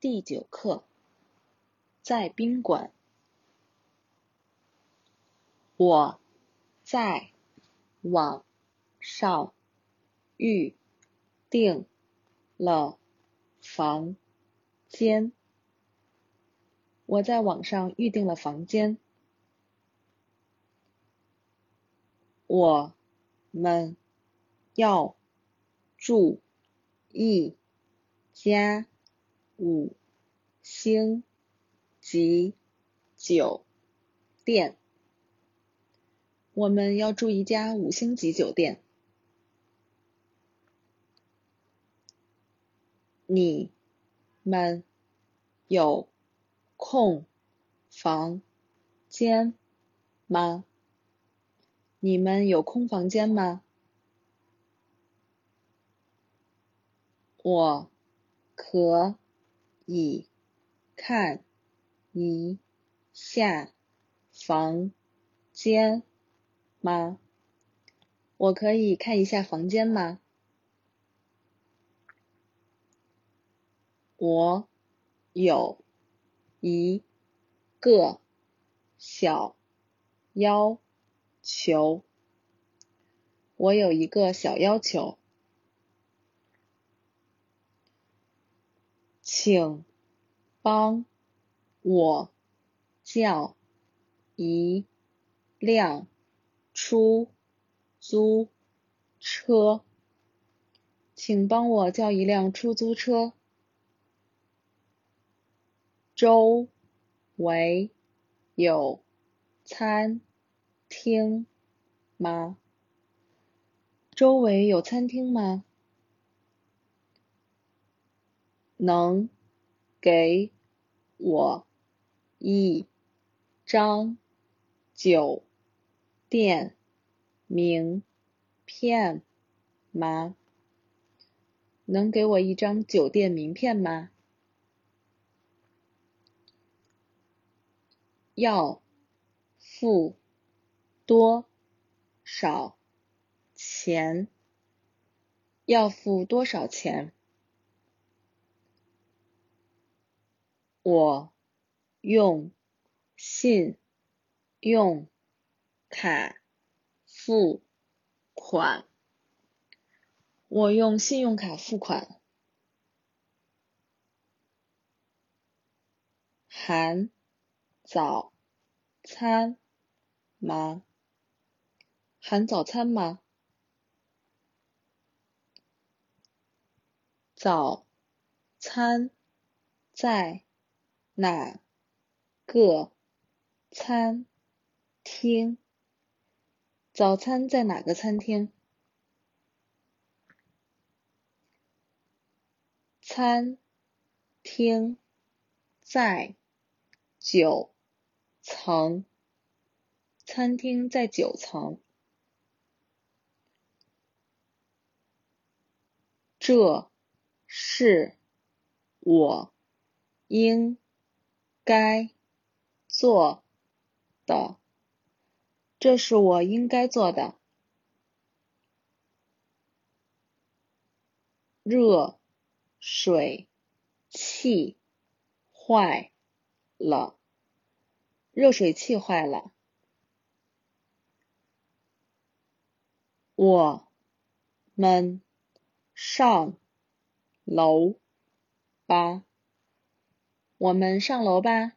第九课，在宾馆，我在网上预订了房间。我在网上预订了房间。我们要住一家五星级酒店。我们要住一家五星级酒店。你们有空房间吗？你们有空房间吗？我可以看一下房间吗？我可以看一下房间吗？我有一个小要求，我有一个小要求，请帮我叫一辆出租车。请帮我叫一辆出租车。周围有餐厅吗？周围有餐厅吗？能给我一张酒店名片吗？能给我一张酒店名片吗？要付多少钱？要付多少钱？我用信用卡付款。我用信用卡付款。含早餐吗？含早餐吗？早餐在哪个餐厅？早餐在哪个餐厅？餐厅在九层。餐厅在九层。这是我应该做的。这是我应该做的。热水器坏了。热水器坏了。我们上楼吧。我们上楼吧。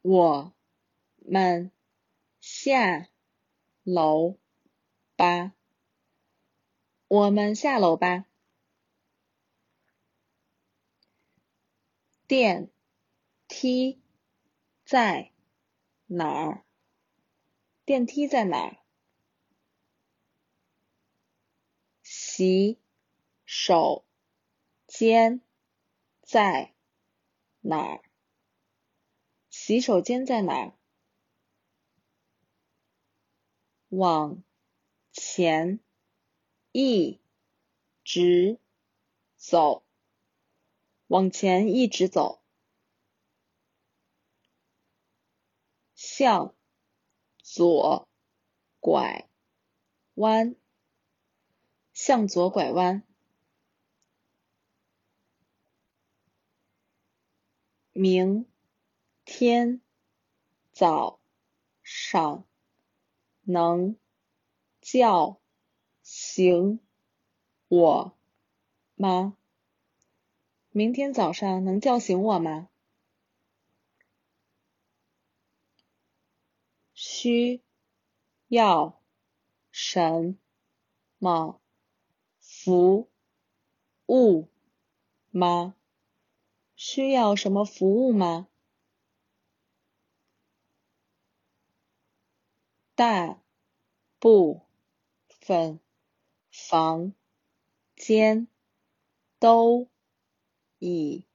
我们下楼吧。我们下楼吧。电梯在哪儿？电梯在哪儿？洗手间在哪儿？洗手间在哪儿？往前一直走，往前一直走，向左拐弯，向左拐弯。明天早上能叫醒我吗？明天早上能叫醒我吗？需要什么服务吗？需要什么服务吗？大部分房间都已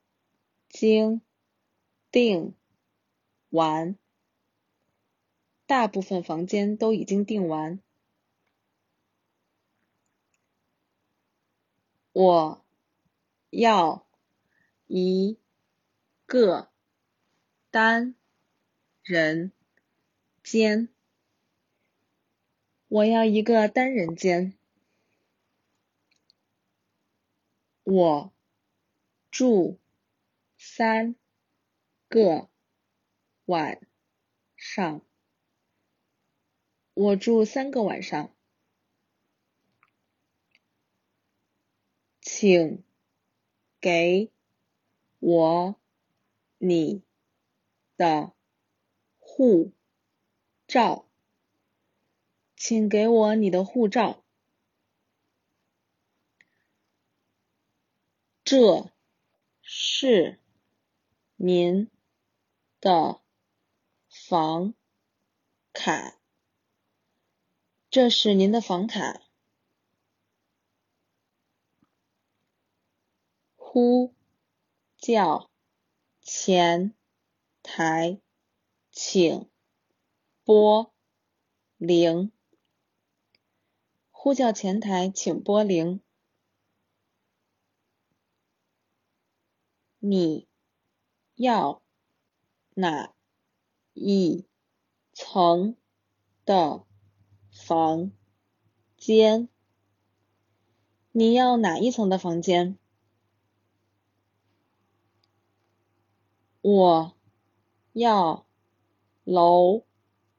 经订完。大部分房间都已经订完。我要一个单人间。我要一个单人间。我住三个晚上。我住三个晚上，请给我你的护照，请给我你的护照。这是您的房卡。这是您的房卡。呼叫前台，请拨零。呼叫前台，请拨零。你要哪一层的？房间，你要哪一层的房间？我要楼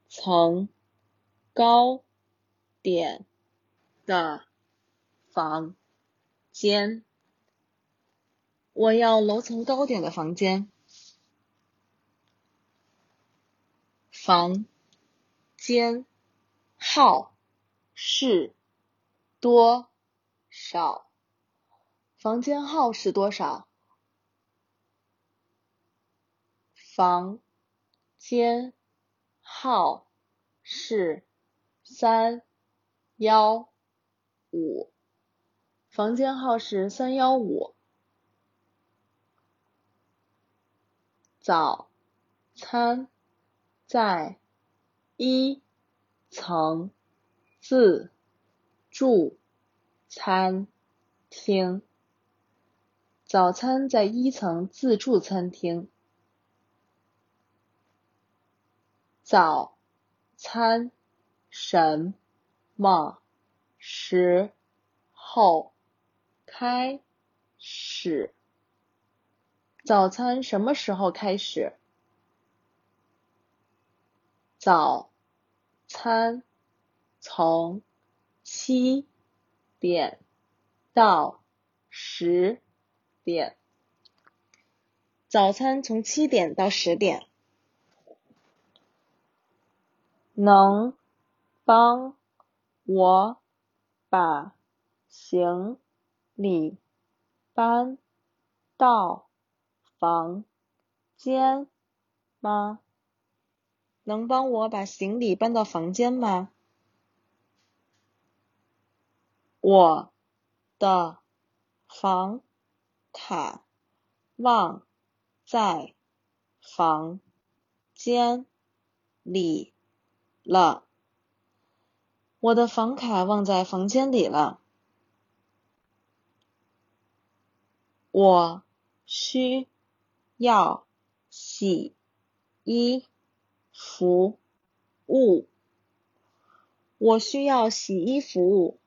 层高点的房间。我要楼层高点的房间。房间。号是多少？房间号是多少？房间号是三幺五。房间号是三幺五。早餐在一。层自助餐厅。早餐在一层自助餐厅。早餐什么时候开始？早餐什么时候开始？早。餐从七点到十点。早餐从七点到十点。能帮我把行李搬到房间吗？能帮我把行李搬到房间吗？我的房卡忘在房间里了。我的房卡忘在房间里了。我需要洗衣。服务，我需要洗衣服务。